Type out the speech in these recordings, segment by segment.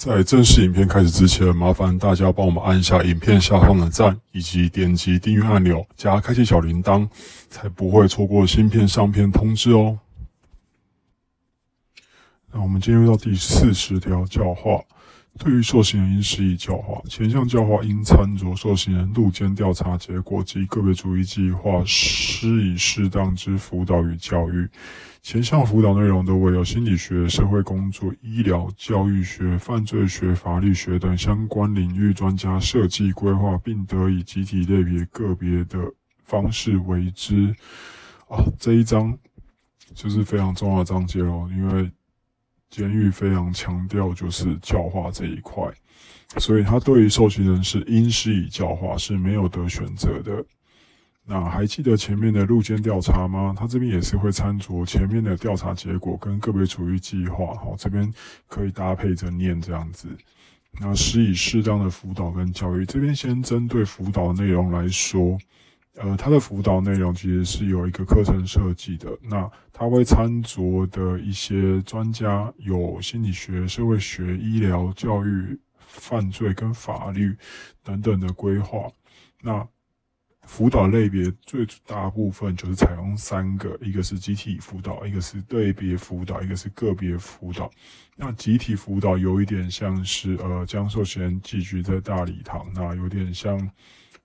在正式影片开始之前，麻烦大家帮我们按一下影片下方的赞，以及点击订阅按钮，加开启小铃铛，才不会错过新片上片通知哦。那我们进入到第四十条教化。对于受刑人应施以教化，前项教化应参酌受刑人路监调查结果及个别主义计划，施以适当之辅导与教育。前项辅导内容都为有心理学、社会工作、医疗、教育学、犯罪学、法律学等相关领域专家设计规划，并得以集体类别个别的方式为之。啊，这一章就是非常重要的章节哦，因为。监狱非常强调就是教化这一块，所以他对于受刑人是应施以教化是没有得选择的。那还记得前面的路监调查吗？他这边也是会参酌前面的调查结果跟个别处遇计划，好，这边可以搭配着念这样子。那施以适当的辅导跟教育，这边先针对辅导内容来说。呃，他的辅导内容其实是有一个课程设计的，那他会参酌的一些专家有心理学、社会学、医疗、教育、犯罪跟法律等等的规划。那辅导类别最大部分就是采用三个，一个是集体辅导，一个是对别辅导，一个是个别辅导。那集体辅导有一点像是呃，江寿贤寄居在大礼堂，那有点像。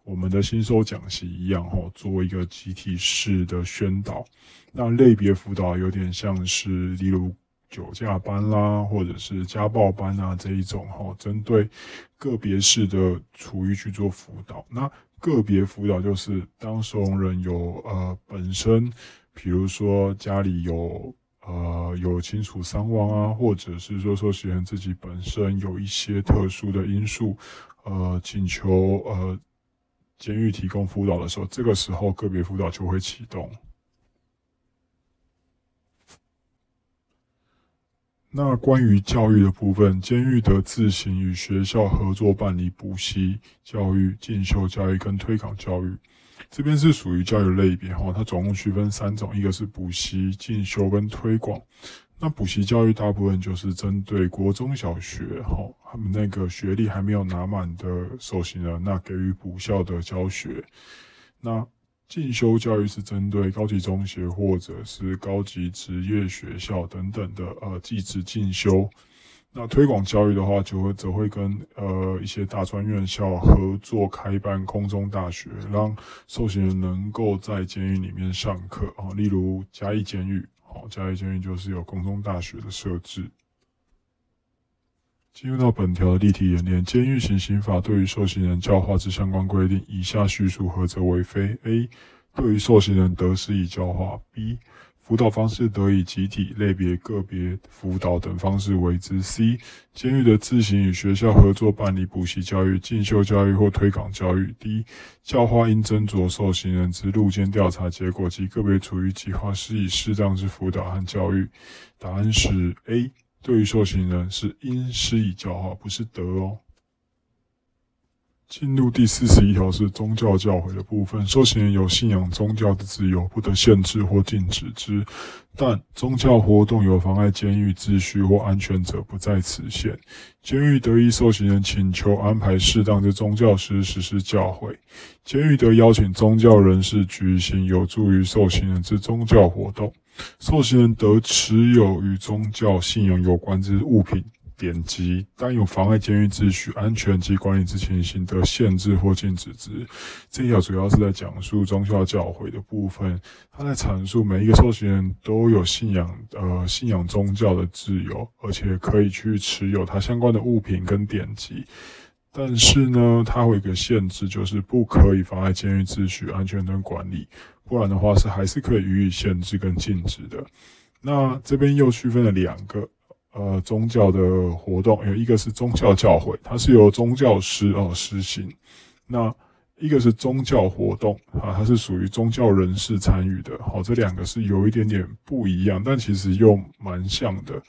我们的新收讲习一样，哈，做一个集体式的宣导。那类别辅导有点像是，例如酒驾班啦，或者是家暴班啊这一种，哈，针对个别式的处遇去做辅导。那个别辅导就是当受容人有呃本身，比如说家里有呃有亲属伤亡啊，或者是说受刑人自己本身有一些特殊的因素，呃，请求呃。监狱提供辅导的时候，这个时候个别辅导就会启动。那关于教育的部分，监狱得自行与学校合作办理补习教育、进修教育跟推广教育。这边是属于教育类别哈，它总共区分三种，一个是补习、进修跟推广。那补习教育大部分就是针对国中小学，哈，他们那个学历还没有拿满的受刑人，那给予补校的教学。那进修教育是针对高级中学或者是高级职业学校等等的呃技职进修。那推广教育的话，就会则会跟呃一些大专院校合作开办空中大学，让受刑人能够在监狱里面上课啊，例如嘉义监狱。好，嘉义监狱就是有空中大学的设置。进入到本条的例题演练，监狱行刑法对于受刑人教化之相关规定，以下叙述何者为非？A. 对于受刑人得失以教化。B. 辅导方式得以集体、类别、个别辅导等方式为之。C. 监狱的自行与学校合作办理补习教育、进修教育或推广教育。D. 教化应斟酌受刑人之路监调查结果及个别处于计划，施以适当之辅导和教育。答案是 A。对于受刑人是应施以教化，不是得哦。进入第四十一条是宗教教诲的部分。受刑人有信仰宗教的自由，不得限制或禁止之。但宗教活动有妨碍监狱秩序或安全者，不在此限。监狱得以受刑人请求安排适当的宗教师实施教诲。监狱得邀请宗教人士举行有助于受刑人之宗教活动。受刑人得持有与宗教信仰有关之物品。典籍，但有妨碍监狱秩序、安全及管理之情形的限制或禁止之。这一条主要是在讲述宗教教诲的部分，他在阐述每一个受刑人都有信仰呃信仰宗教的自由，而且可以去持有他相关的物品跟典籍。但是呢，它会有一个限制，就是不可以妨碍监狱秩序、安全跟管理，不然的话是还是可以予以限制跟禁止的。那这边又区分了两个呃宗教的活动，有一个是宗教教诲，它是由宗教师哦实行；那一个是宗教活动啊，它是属于宗教人士参与的。好，这两个是有一点点不一样，但其实又蛮像的。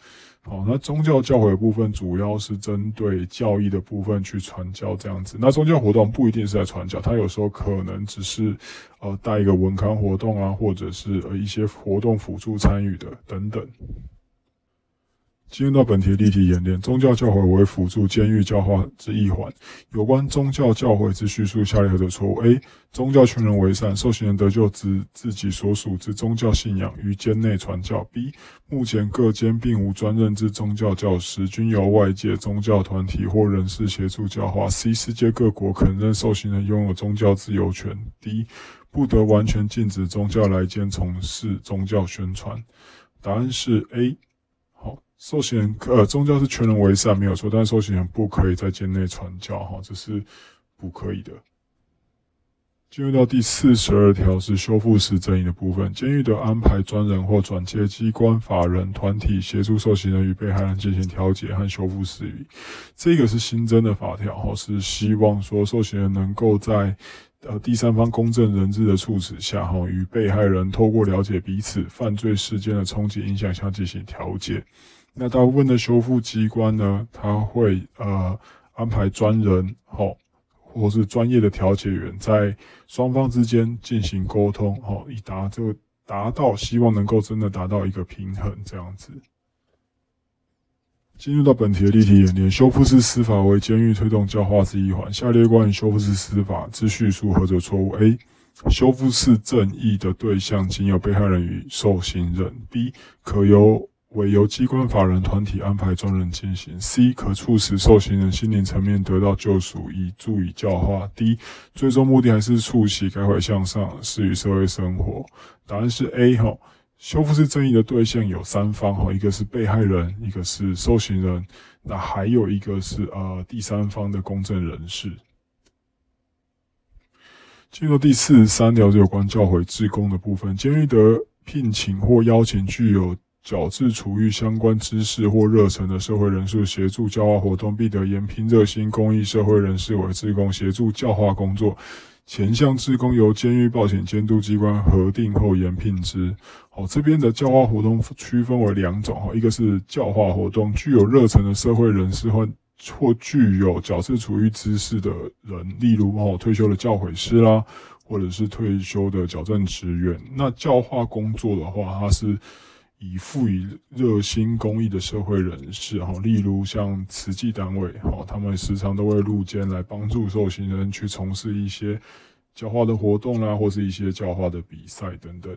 好，那宗教教诲的部分主要是针对教义的部分去传教这样子。那宗教活动不一定是在传教，它有时候可能只是呃带一个文康活动啊，或者是呃一些活动辅助参与的等等。进入到本题的例题演练，宗教教诲为辅助监狱教化之一环。有关宗教教诲之叙述，下列何者错误？A. 宗教劝人为善，受刑人得救之自己所属之宗教信仰于监内传教。B. 目前各监并无专任之宗教教师，均由外界宗教团体或人士协助教化。C. 世界各国肯认受刑人拥有宗教自由权。D. 不得完全禁止宗教来监从事宗教宣传。答案是 A。受刑人呃，宗教是全人为善没有错，但是受刑人不可以在监内传教哈，这是不可以的。进入到第四十二条是修复式正义的部分，监狱的安排专人或转接机关、法人团体协助受刑人与被害人进行调解和修复事宜。这个是新增的法条哈，是希望说受刑人能够在呃第三方公正人质的促使下哈，与被害人透过了解彼此犯罪事件的冲击影响下进行调解。那大部分的修复机关呢，他会呃安排专人，哦，或是专业的调解员，在双方之间进行沟通，哦，以达这个达到希望能够真的达到一个平衡这样子。进入到本题的例题演练，修复式司法为监狱推动教化之一环。下列关于修复式司法之叙述何者错误？A. 修复式正义的对象仅有被害人与受刑人。B. 可由为由机关、法人、团体安排专人进行。C 可促使受刑人心灵层面得到救赎，以助以教化。D 最终目的还是促其改悔向上，适于社会生活。答案是 A 哈。修复式正义的对象有三方哈，一个是被害人，一个是受刑人，那还有一个是呃第三方的公正人士。进入第四十三条有关教诲职工的部分，监狱得聘请或邀请具有矫治处遇相关知识或热忱的社会人士协助教化活动，必得延聘热心公益社会人士为职工协助教化工作。前项职工由监狱保险监督机关核定后延聘之。好，这边的教化活动区分为两种哈，一个是教化活动，具有热忱的社会人士或或具有矫治处遇知识的人，例如哦退休的教诲师啦，或者是退休的矫正职员。那教化工作的话，它是。以赋予热心公益的社会人士，哈，例如像慈济单位，哈，他们时常都会入监来帮助受刑人去从事一些教化的活动啦，或是一些教化的比赛等等。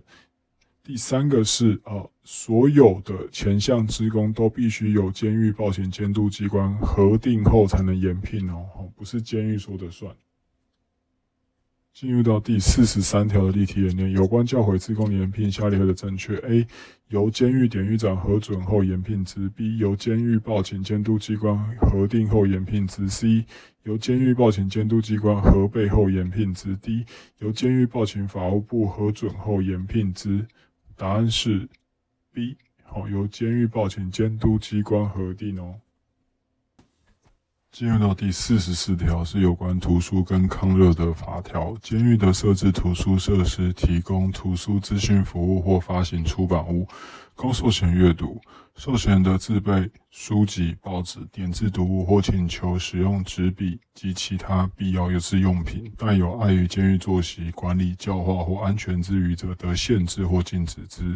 第三个是，呃，所有的前项职工都必须有监狱报请监督机关核定后才能延聘哦，不是监狱说的算。进入到第四十三条的例题演练，有关教诲自供延聘，下列何者正确？A. 由监狱典狱长核准后延聘之；B. 由监狱报请监督机关核定后延聘之；C. 由监狱报请监督机关核备后延聘之；D. 由监狱报请法务部核准后延聘之。答案是 B。好，由监狱报请监督机关核定哦。进入到第四十四条是有关图书跟抗热的法条。监狱的设置图书设施，提供图书资讯服务或发行出版物，供受刑人阅读。受刑人的自备书籍、报纸、点字读物或请求使用纸笔及其他必要有事用品。但有碍于监狱作息、管理、教化或安全之余者，得限制或禁止之。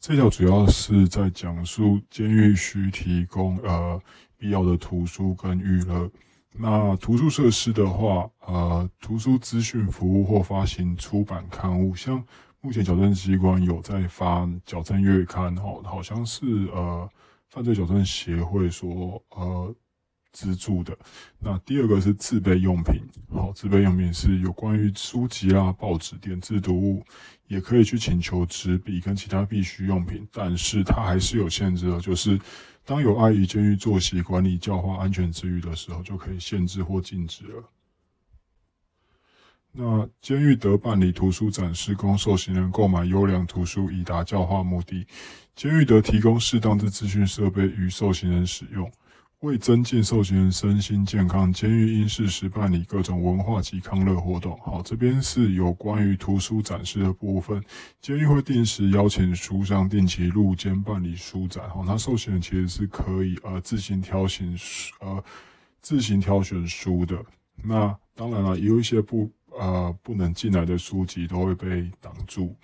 这条主要是在讲述监狱需提供呃。必要的图书跟娱乐，那图书设施的话，呃，图书资讯服务或发行出版刊物，像目前矫正机关有在发矫正月刊，哦，好像是呃犯罪矫正协会说呃资助的。那第二个是自备用品，好，自备用品是有关于书籍啦、报纸、点字读物，也可以去请求纸笔跟其他必需用品，但是它还是有限制的，就是当有碍于监狱作息管理、教化、安全之余的时候，就可以限制或禁止了。那监狱得办理图书展示，供受刑人购买优良图书，以达教化目的。监狱得提供适当的资讯设备与受刑人使用，为增进受刑人身心健康，监狱应适时办理各种文化及康乐活动。好，这边是有关于图书展示的部分。监狱会定时邀请书商定期入监办理书展。好，那受刑人其实是可以呃自行挑选书呃自行挑选书的。那当然了，有一些不。呃，不能进来的书籍都会被挡住。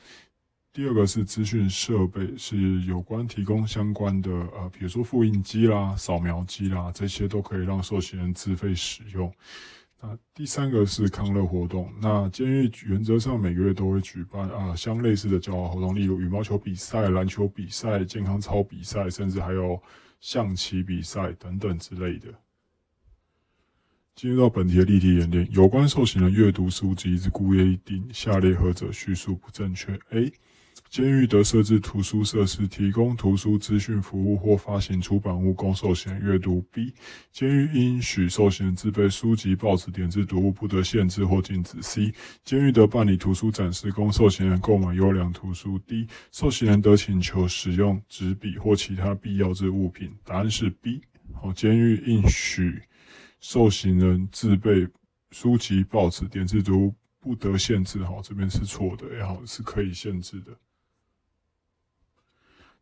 第二个是资讯设备，是有关提供相关的呃，比如说复印机啦、扫描机啦，这些都可以让受刑人自费使用。那第三个是康乐活动，那监狱原则上每个月都会举办啊相类似的教化活动，例如羽毛球比赛、篮球比赛、健康操比赛，甚至还有象棋比赛等等之类的。进入到本题的例题演练，有关受刑人阅读书籍之故约定，下列何者叙述不正确？A. 监狱得设置图书设施，提供图书资讯服务或发行出版物供受刑人阅读。B. 监狱应许受刑人自备书籍、报纸、点字读物，不得限制或禁止。C. 监狱得办理图书展示，供受刑人购买优良图书。D. 受刑人得请求使用纸笔或其他必要之物品。答案是 B。好，监狱应许。受刑人自备书籍、报纸、点字读物不得限制，哈，这边是错的，也好是可以限制的。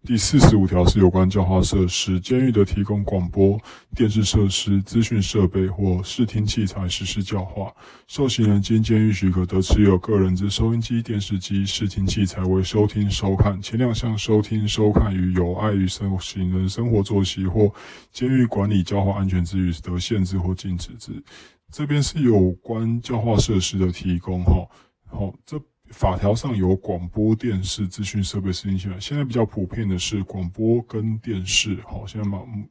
第四十五条是有关教化设施，监狱的提供广播电视设施、资讯设备或视听器材实施教化。受刑人经监狱许可得持有个人之收音机、电视机、视听器材为收听收看。前两项收听收看与有碍于受刑人生活作息或监狱管理教化安全之余得限制或禁止之。这边是有关教化设施的提供，哈，好这。法条上有广播电视资讯设备实行起来，现在比较普遍的是广播跟电视。好，现在蛮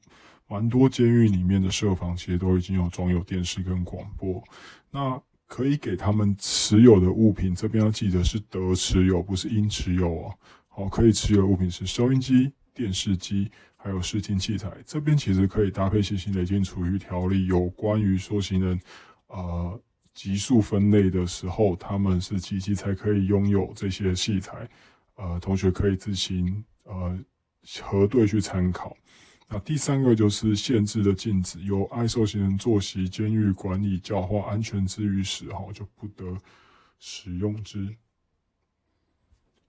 蛮多监狱里面的设防其实都已经有装有电视跟广播。那可以给他们持有的物品，这边要记得是得持有，不是应持有哦。好，可以持有的物品是收音机、电视机，还有视听器材。这边其实可以搭配新型累进处遇条例有关于说行人，呃。级数分类的时候，他们是几级才可以拥有这些器材？呃，同学可以自行呃核对去参考。那第三个就是限制的禁止，由爱受刑人作息、监狱管理、教化、安全之余时，哈就不得使用之。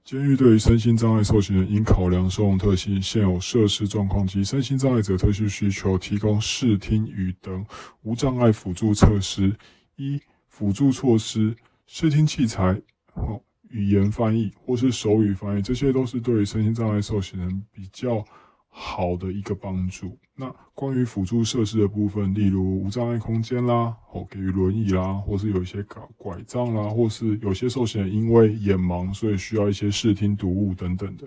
监狱对于身心障碍受刑人，应考量受容特性、现有设施状况及身心障碍者特殊需求，提供视听与等无障碍辅助设施。一辅助措施、视听器材、哦语言翻译或是手语翻译，这些都是对于身心障碍受刑人比较好的一个帮助。那关于辅助设施的部分，例如无障碍空间啦，哦给予轮椅啦，或是有一些拐拐杖啦，或是有些受刑人因为眼盲，所以需要一些视听读物等等的。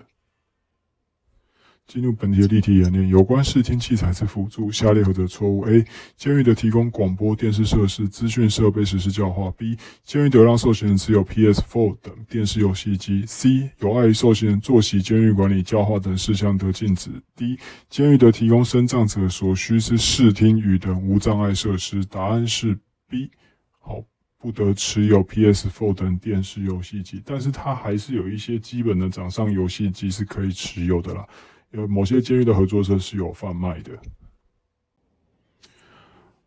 进入本题的例题演练，有关视听器材之辅助，下列何者错误？A. 监狱的提供广播电视设施、资讯设备实施教化。B. 监狱得让受刑人持有 PS4 等电视游戏机。C. 有碍于受刑人作息、监狱管理、教化等事项得禁止。D. 监狱得提供身障者所需之视听与等无障碍设施。答案是 B。好，不得持有 PS4 等电视游戏机，但是它还是有一些基本的掌上游戏机是可以持有的啦。有某些监狱的合作社是有贩卖的。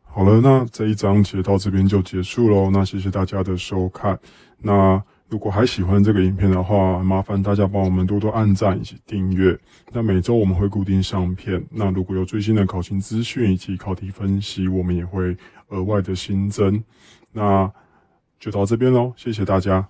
好了，那这一章节到这边就结束喽。那谢谢大家的收看。那如果还喜欢这个影片的话，麻烦大家帮我们多多按赞以及订阅。那每周我们会固定上片。那如果有最新的考勤资讯以及考题分析，我们也会额外的新增。那就到这边喽，谢谢大家。